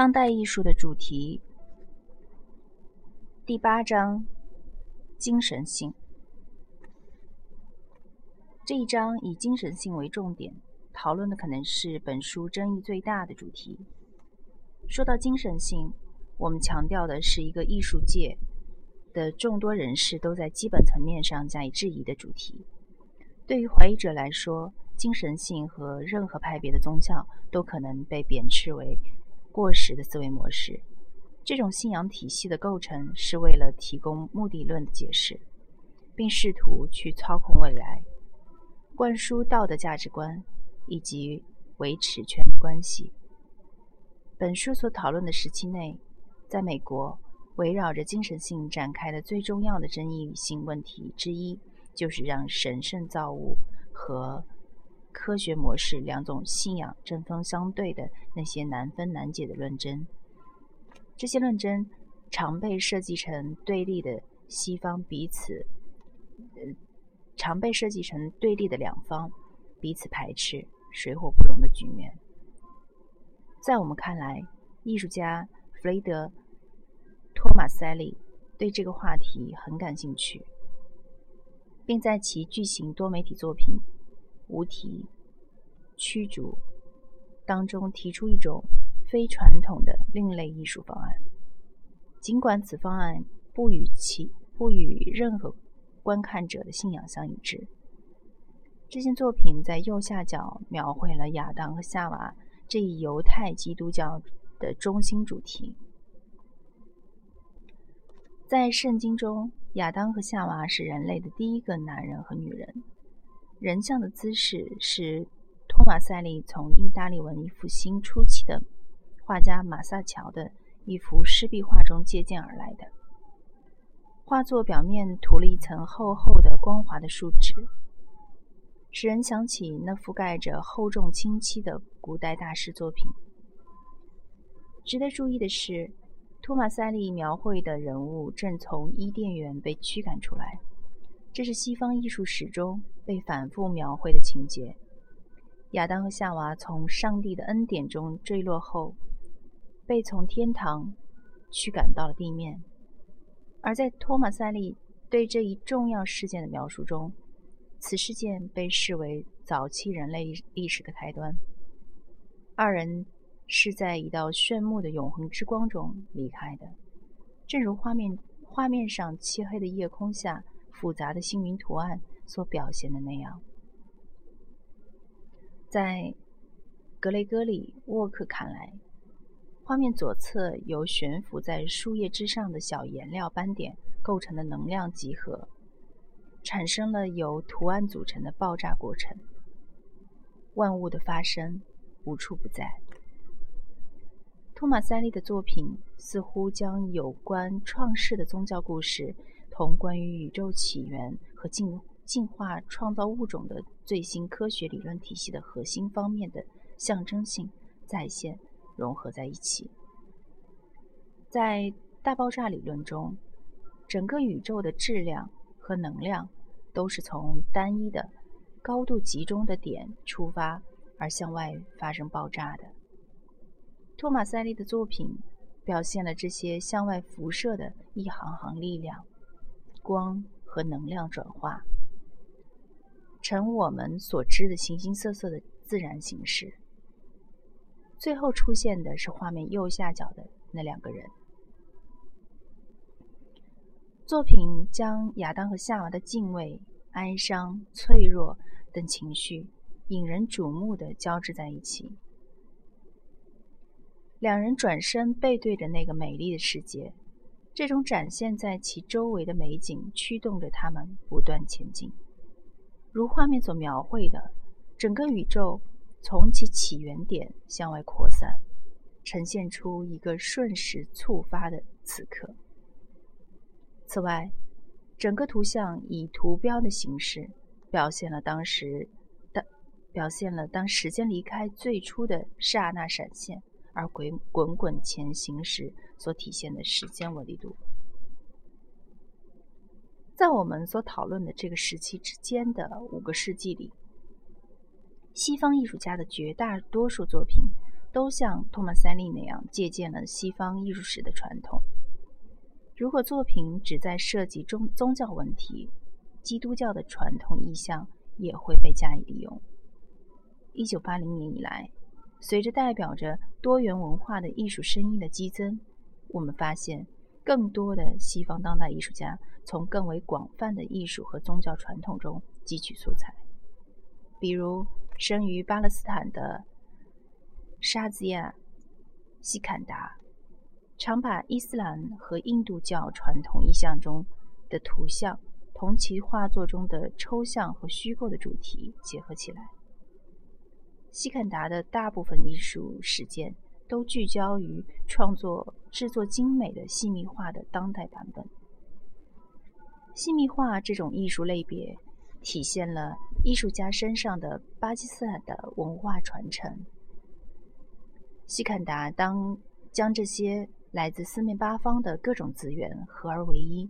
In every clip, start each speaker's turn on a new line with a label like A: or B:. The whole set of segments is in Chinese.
A: 当代艺术的主题第八章：精神性。这一章以精神性为重点，讨论的可能是本书争议最大的主题。说到精神性，我们强调的是一个艺术界的众多人士都在基本层面上加以质疑的主题。对于怀疑者来说，精神性和任何派别的宗教都可能被贬斥为。过时的思维模式，这种信仰体系的构成是为了提供目的论的解释，并试图去操控未来，灌输道德价值观以及维持权力关系。本书所讨论的时期内，在美国围绕着精神性展开的最重要的争议性问题之一，就是让神圣造物和科学模式两种信仰针锋相对的那些难分难解的论争，这些论争常被设计成对立的西方彼此，呃，常被设计成对立的两方彼此排斥、水火不容的局面。在我们看来，艺术家弗雷德·托马塞利对这个话题很感兴趣，并在其巨型多媒体作品。无题驱逐当中提出一种非传统的另类艺术方案，尽管此方案不与其不与任何观看者的信仰相一致。这件作品在右下角描绘了亚当和夏娃这一犹太基督教的中心主题。在圣经中，亚当和夏娃是人类的第一个男人和女人。人像的姿势是托马塞利从意大利文艺复兴初期的画家马萨乔的一幅湿壁画中借鉴而来的。画作表面涂了一层厚厚的光滑的树脂，使人想起那覆盖着厚重清漆的古代大师作品。值得注意的是，托马塞利描绘的人物正从伊甸园被驱赶出来。这是西方艺术史中被反复描绘的情节：亚当和夏娃从上帝的恩典中坠落后，被从天堂驱赶到了地面。而在托马塞利对这一重要事件的描述中，此事件被视为早期人类历史的开端。二人是在一道炫目的永恒之光中离开的，正如画面画面上漆黑的夜空下。复杂的星云图案所表现的那样，在格雷戈里·沃克看来，画面左侧由悬浮在树叶之上的小颜料斑点构成的能量集合，产生了由图案组成的爆炸过程。万物的发生无处不在。托马塞利的作品似乎将有关创世的宗教故事。同关于宇宙起源和进进化创造物种的最新科学理论体系的核心方面的象征性再现融合在一起。在大爆炸理论中，整个宇宙的质量和能量都是从单一的、高度集中的点出发而向外发生爆炸的。托马塞利的作品表现了这些向外辐射的一行行力量。光和能量转化成我们所知的形形色色的自然形式。最后出现的是画面右下角的那两个人。作品将亚当和夏娃的敬畏、哀伤、脆弱等情绪引人瞩目的交织在一起。两人转身背对着那个美丽的世界。这种展现在其周围的美景驱动着他们不断前进，如画面所描绘的，整个宇宙从其起源点向外扩散，呈现出一个瞬时触发的此刻。此外，整个图像以图标的形式表现了当时的表现了当时间离开最初的刹那闪现。而滚滚滚前行时所体现的时间维度，在我们所讨论的这个时期之间的五个世纪里，西方艺术家的绝大多数作品都像托马塞利那样借鉴了西方艺术史的传统。如果作品只在涉及宗宗教问题，基督教的传统意象也会被加以利用。一九八零年以来，随着代表着多元文化的艺术声音的激增，我们发现更多的西方当代艺术家从更为广泛的艺术和宗教传统中汲取素材，比如生于巴勒斯坦的沙兹亚·西坎达。常把伊斯兰和印度教传统意象中的图像同其画作中的抽象和虚构的主题结合起来。西坎达的大部分艺术实践都聚焦于创作制作精美的细密画的当代版本。细密画这种艺术类别体现了艺术家身上的巴基斯坦的文化传承。西坎达当将这些。来自四面八方的各种资源合而为一，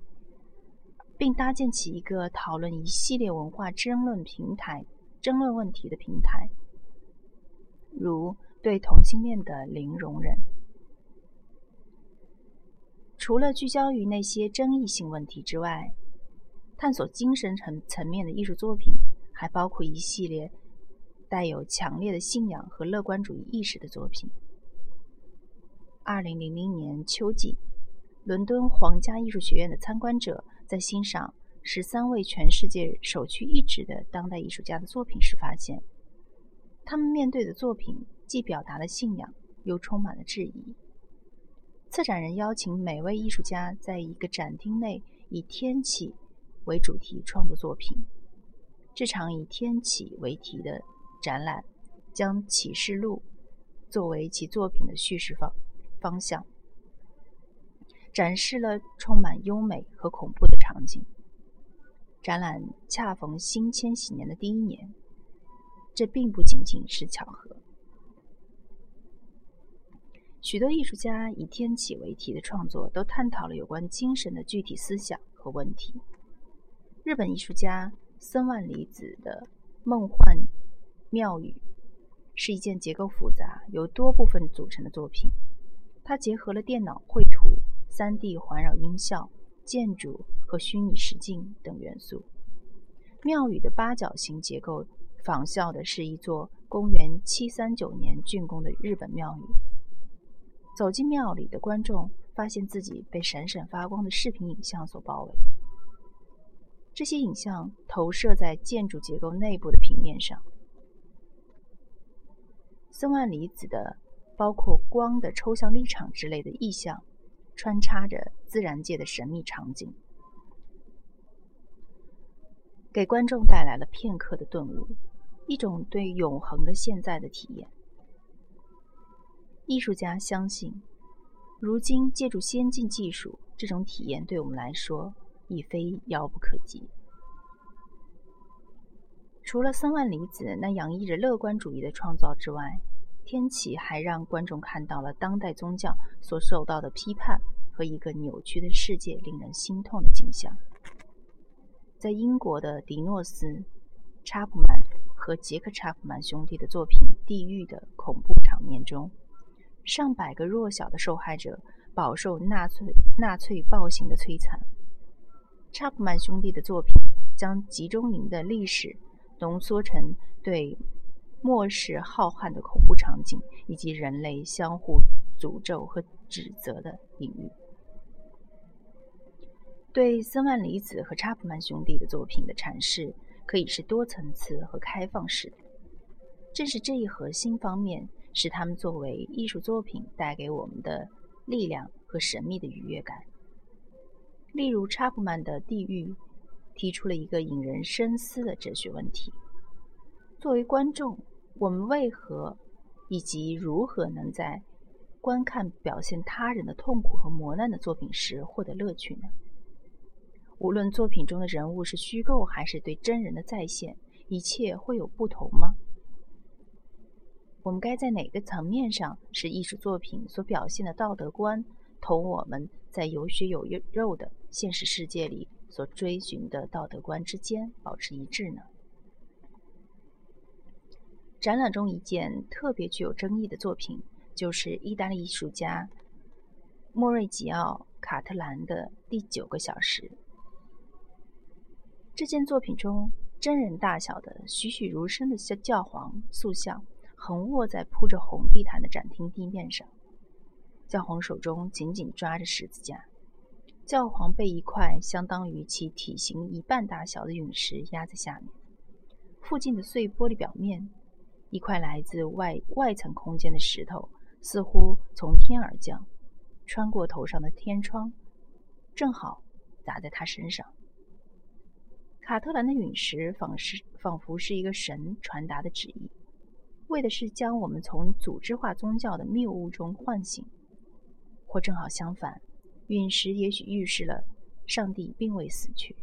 A: 并搭建起一个讨论一系列文化争论平台、争论问题的平台，如对同性恋的零容忍。除了聚焦于那些争议性问题之外，探索精神层层面的艺术作品还包括一系列带有强烈的信仰和乐观主义意识的作品。二零零零年秋季，伦敦皇家艺术学院的参观者在欣赏十三位全世界首屈一指的当代艺术家的作品时，发现他们面对的作品既表达了信仰，又充满了质疑。策展人邀请每位艺术家在一个展厅内以天启为主题创作作品。这场以天启为题的展览将启示录作为其作品的叙事方。方向展示了充满优美和恐怖的场景。展览恰逢新千禧年的第一年，这并不仅仅是巧合。许多艺术家以天启为题的创作都探讨了有关精神的具体思想和问题。日本艺术家森万里子的《梦幻庙宇》是一件结构复杂、由多部分组成的作品。它结合了电脑绘图、3D 环绕音效、建筑和虚拟实境等元素。庙宇的八角形结构仿效的是一座公元739年竣工的日本庙宇。走进庙里的观众发现自己被闪闪发光的视频影像所包围，这些影像投射在建筑结构内部的平面上。森万里子的。包括光的抽象立场之类的意象，穿插着自然界的神秘场景，给观众带来了片刻的顿悟，一种对永恒的现在的体验。艺术家相信，如今借助先进技术，这种体验对我们来说已非遥不可及。除了森万里子那洋溢着乐观主义的创造之外，天启还让观众看到了当代宗教所受到的批判和一个扭曲的世界令人心痛的景象。在英国的迪诺斯·查普曼和杰克·查普曼兄弟的作品《地狱》的恐怖场面中，上百个弱小的受害者饱受纳粹纳粹暴行的摧残。查普曼兄弟的作品将集中营的历史浓缩成对。末世浩瀚的恐怖场景，以及人类相互诅咒和指责的隐喻。对森万里子和查普曼兄弟的作品的阐释，可以是多层次和开放式的。正是这一核心方面，使他们作为艺术作品带给我们的力量和神秘的愉悦感。例如，查普曼的《地狱》提出了一个引人深思的哲学问题：作为观众。我们为何以及如何能在观看表现他人的痛苦和磨难的作品时获得乐趣呢？无论作品中的人物是虚构还是对真人的再现，一切会有不同吗？我们该在哪个层面上使艺术作品所表现的道德观同我们在有血有肉的现实世界里所追寻的道德观之间保持一致呢？展览中一件特别具有争议的作品，就是意大利艺术家莫瑞吉奥·卡特兰的《第九个小时》。这件作品中，真人大小的栩栩如生的教皇塑像横卧在铺着红地毯的展厅地面上，教皇手中紧紧抓着十字架，教皇被一块相当于其体型一半大小的陨石压在下面，附近的碎玻璃表面。一块来自外外层空间的石头，似乎从天而降，穿过头上的天窗，正好砸在他身上。卡特兰的陨石仿是仿佛是一个神传达的旨意，为的是将我们从组织化宗教的谬误中唤醒，或正好相反，陨石也许预示了上帝并未死去。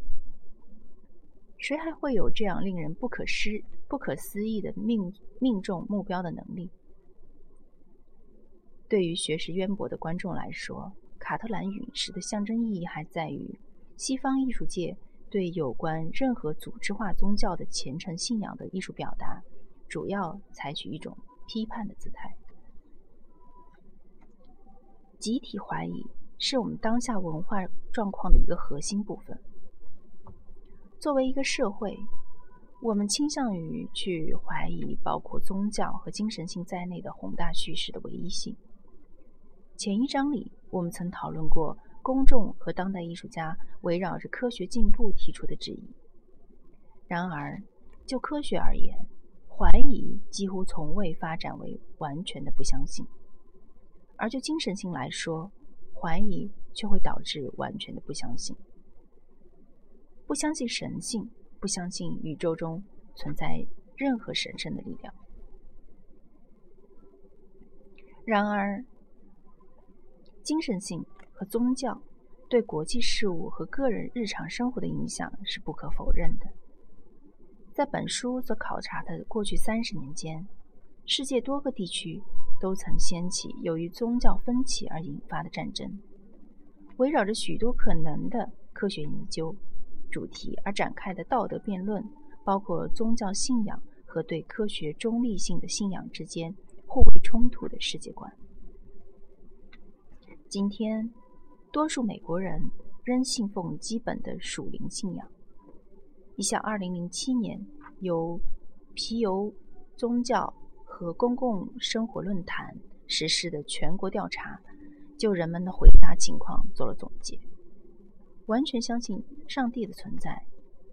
A: 谁还会有这样令人不可思不可思议的命命中目标的能力？对于学识渊博的观众来说，卡特兰陨石的象征意义还在于西方艺术界对有关任何组织化宗教的虔诚信仰的艺术表达，主要采取一种批判的姿态。集体怀疑是我们当下文化状况的一个核心部分。作为一个社会，我们倾向于去怀疑包括宗教和精神性在内的宏大叙事的唯一性。前一章里，我们曾讨论过公众和当代艺术家围绕着科学进步提出的质疑。然而，就科学而言，怀疑几乎从未发展为完全的不相信；而就精神性来说，怀疑却会导致完全的不相信。不相信神性，不相信宇宙中存在任何神圣的力量。然而，精神性和宗教对国际事务和个人日常生活的影响是不可否认的。在本书所考察的过去三十年间，世界多个地区都曾掀起由于宗教分歧而引发的战争，围绕着许多可能的科学研究。主题而展开的道德辩论，包括宗教信仰和对科学中立性的信仰之间互为冲突的世界观。今天，多数美国人仍信奉基本的属灵信仰。一项2007年由皮尤宗教和公共生活论坛实施的全国调查，就人们的回答情况做了总结。完全相信上帝的存在，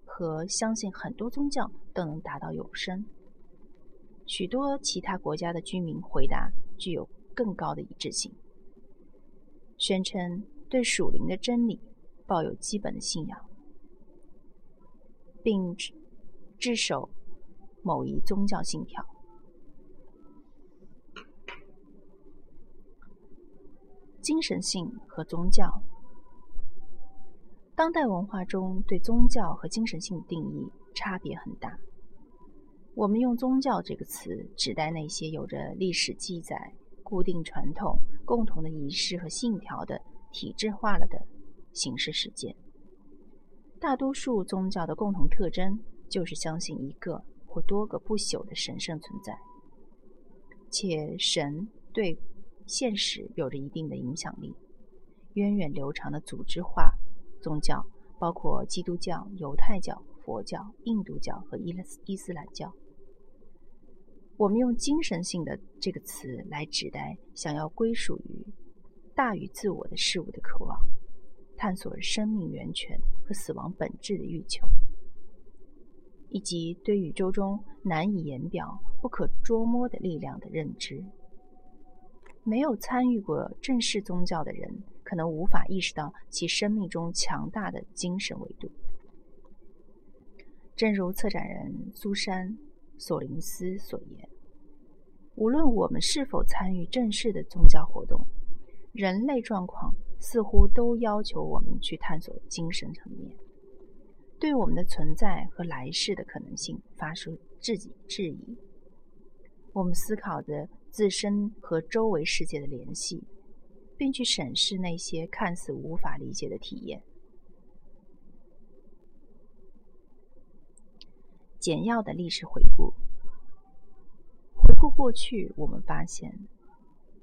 A: 和相信很多宗教都能达到永生。许多其他国家的居民回答具有更高的一致性，宣称对属灵的真理抱有基本的信仰，并自守某一宗教信条。精神性和宗教。当代文化中对宗教和精神性的定义差别很大。我们用“宗教”这个词指代那些有着历史记载、固定传统、共同的仪式和信条的体制化了的形式事件。大多数宗教的共同特征就是相信一个或多个不朽的神圣存在，且神对现实有着一定的影响力，源远流长的组织化。宗教包括基督教、犹太教、佛教、印度教和伊伊斯兰教。我们用“精神性的”这个词来指代想要归属于大于自我的事物的渴望，探索生命源泉和死亡本质的欲求，以及对宇宙中难以言表、不可捉摸的力量的认知。没有参与过正式宗教的人。可能无法意识到其生命中强大的精神维度。正如策展人苏珊·索林斯所言：“无论我们是否参与正式的宗教活动，人类状况似乎都要求我们去探索精神层面，对我们的存在和来世的可能性发出自己质疑。我们思考着自身和周围世界的联系。”并去审视那些看似无法理解的体验。简要的历史回顾：回顾过去，我们发现，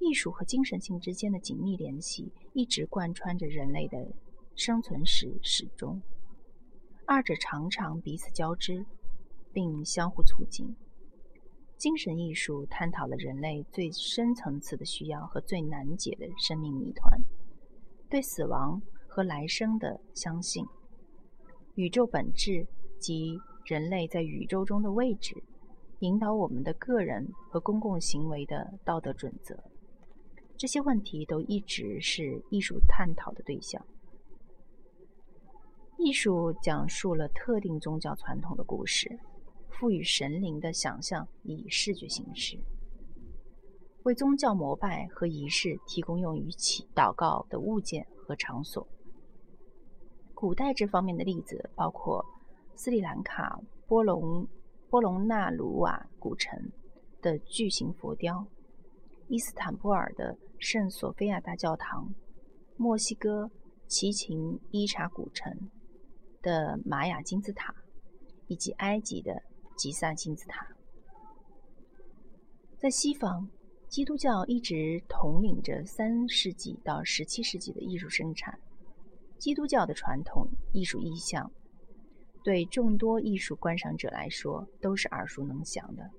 A: 艺术和精神性之间的紧密联系一直贯穿着人类的生存史始终，二者常常彼此交织，并相互促进。精神艺术探讨了人类最深层次的需要和最难解的生命谜团，对死亡和来生的相信，宇宙本质及人类在宇宙中的位置。引导我们的个人和公共行为的道德准则，这些问题都一直是艺术探讨的对象。艺术讲述了特定宗教传统的故事，赋予神灵的想象以视觉形式，为宗教膜拜和仪式提供用于祈祷告的物件和场所。古代这方面的例子包括斯里兰卡、波隆。波隆纳鲁瓦古城的巨型佛雕，伊斯坦布尔的圣索菲亚大教堂，墨西哥奇琴伊察古城的玛雅金字塔，以及埃及的吉萨金字塔。在西方，基督教一直统领着三世纪到十七世纪的艺术生产。基督教的传统艺术意象。对众多艺术观赏者来说，都是耳熟能详的。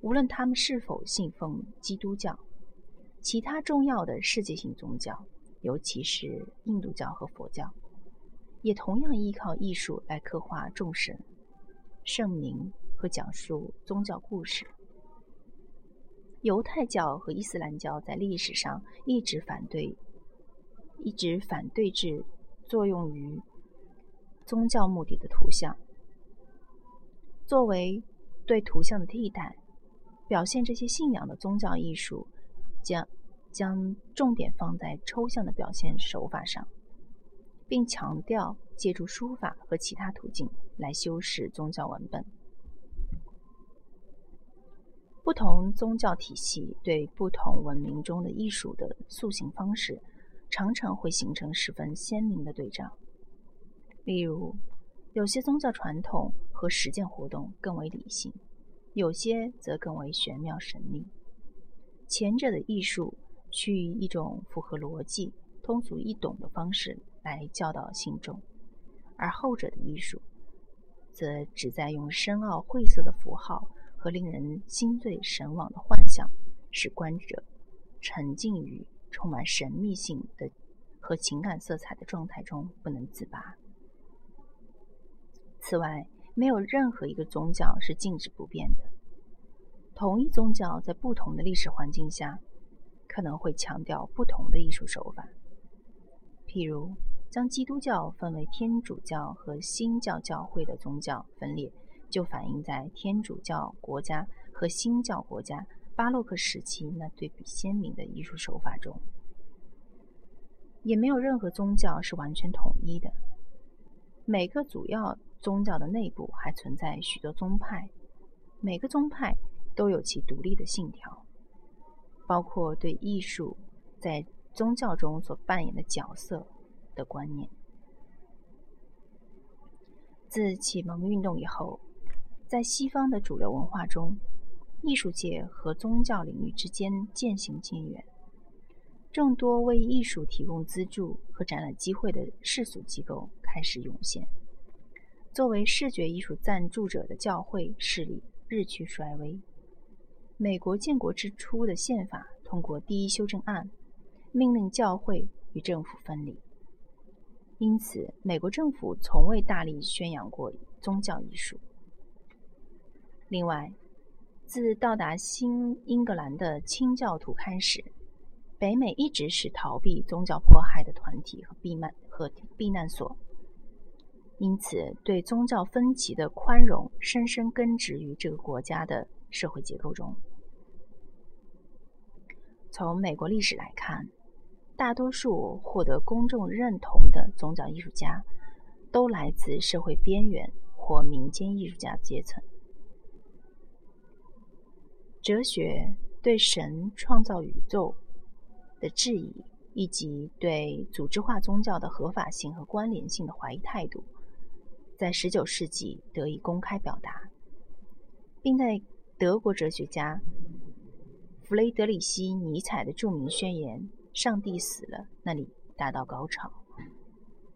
A: 无论他们是否信奉基督教，其他重要的世界性宗教，尤其是印度教和佛教，也同样依靠艺术来刻画众神、圣名和讲述宗教故事。犹太教和伊斯兰教在历史上一直反对，一直反对制作用于。宗教目的的图像，作为对图像的替代，表现这些信仰的宗教艺术，将将重点放在抽象的表现手法上，并强调借助书法和其他途径来修饰宗教文本。不同宗教体系对不同文明中的艺术的塑形方式，常常会形成十分鲜明的对照。例如，有些宗教传统和实践活动更为理性，有些则更为玄妙神秘。前者的艺术趋于一种符合逻辑、通俗易懂的方式来教导信众，而后者的艺术则旨在用深奥晦涩的符号和令人心醉神往的幻想，使观者沉浸于充满神秘性的和情感色彩的状态中不能自拔。此外，没有任何一个宗教是静止不变的。同一宗教在不同的历史环境下，可能会强调不同的艺术手法。譬如，将基督教分为天主教和新教教会的宗教分裂，就反映在天主教国家和新教国家巴洛克时期那对比鲜明的艺术手法中。也没有任何宗教是完全统一的，每个主要。宗教的内部还存在许多宗派，每个宗派都有其独立的信条，包括对艺术在宗教中所扮演的角色的观念。自启蒙运动以后，在西方的主流文化中，艺术界和宗教领域之间渐行渐远，众多为艺术提供资助和展览机会的世俗机构开始涌现。作为视觉艺术赞助者的教会势力日趋衰微。美国建国之初的宪法通过第一修正案，命令教会与政府分离。因此，美国政府从未大力宣扬过宗教艺术。另外，自到达新英格兰的清教徒开始，北美一直是逃避宗教迫害的团体和避难和避难所。因此，对宗教分歧的宽容深深根植于这个国家的社会结构中。从美国历史来看，大多数获得公众认同的宗教艺术家，都来自社会边缘或民间艺术家阶层。哲学对神创造宇宙的质疑，以及对组织化宗教的合法性和关联性的怀疑态度。在19世纪得以公开表达，并在德国哲学家弗雷德里希·尼采的著名宣言“上帝死了”那里达到高潮。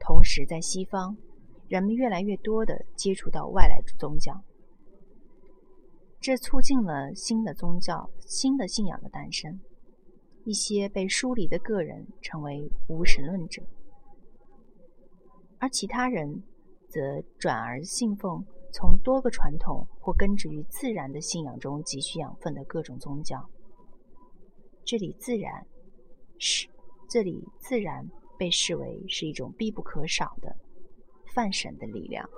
A: 同时，在西方，人们越来越多地接触到外来宗教，这促进了新的宗教、新的信仰的诞生。一些被疏离的个人成为无神论者，而其他人则转而信奉从多个传统或根植于自然的信仰中汲取养分的各种宗教。这里自然是这里自然被视为是一种必不可少的泛神的力量。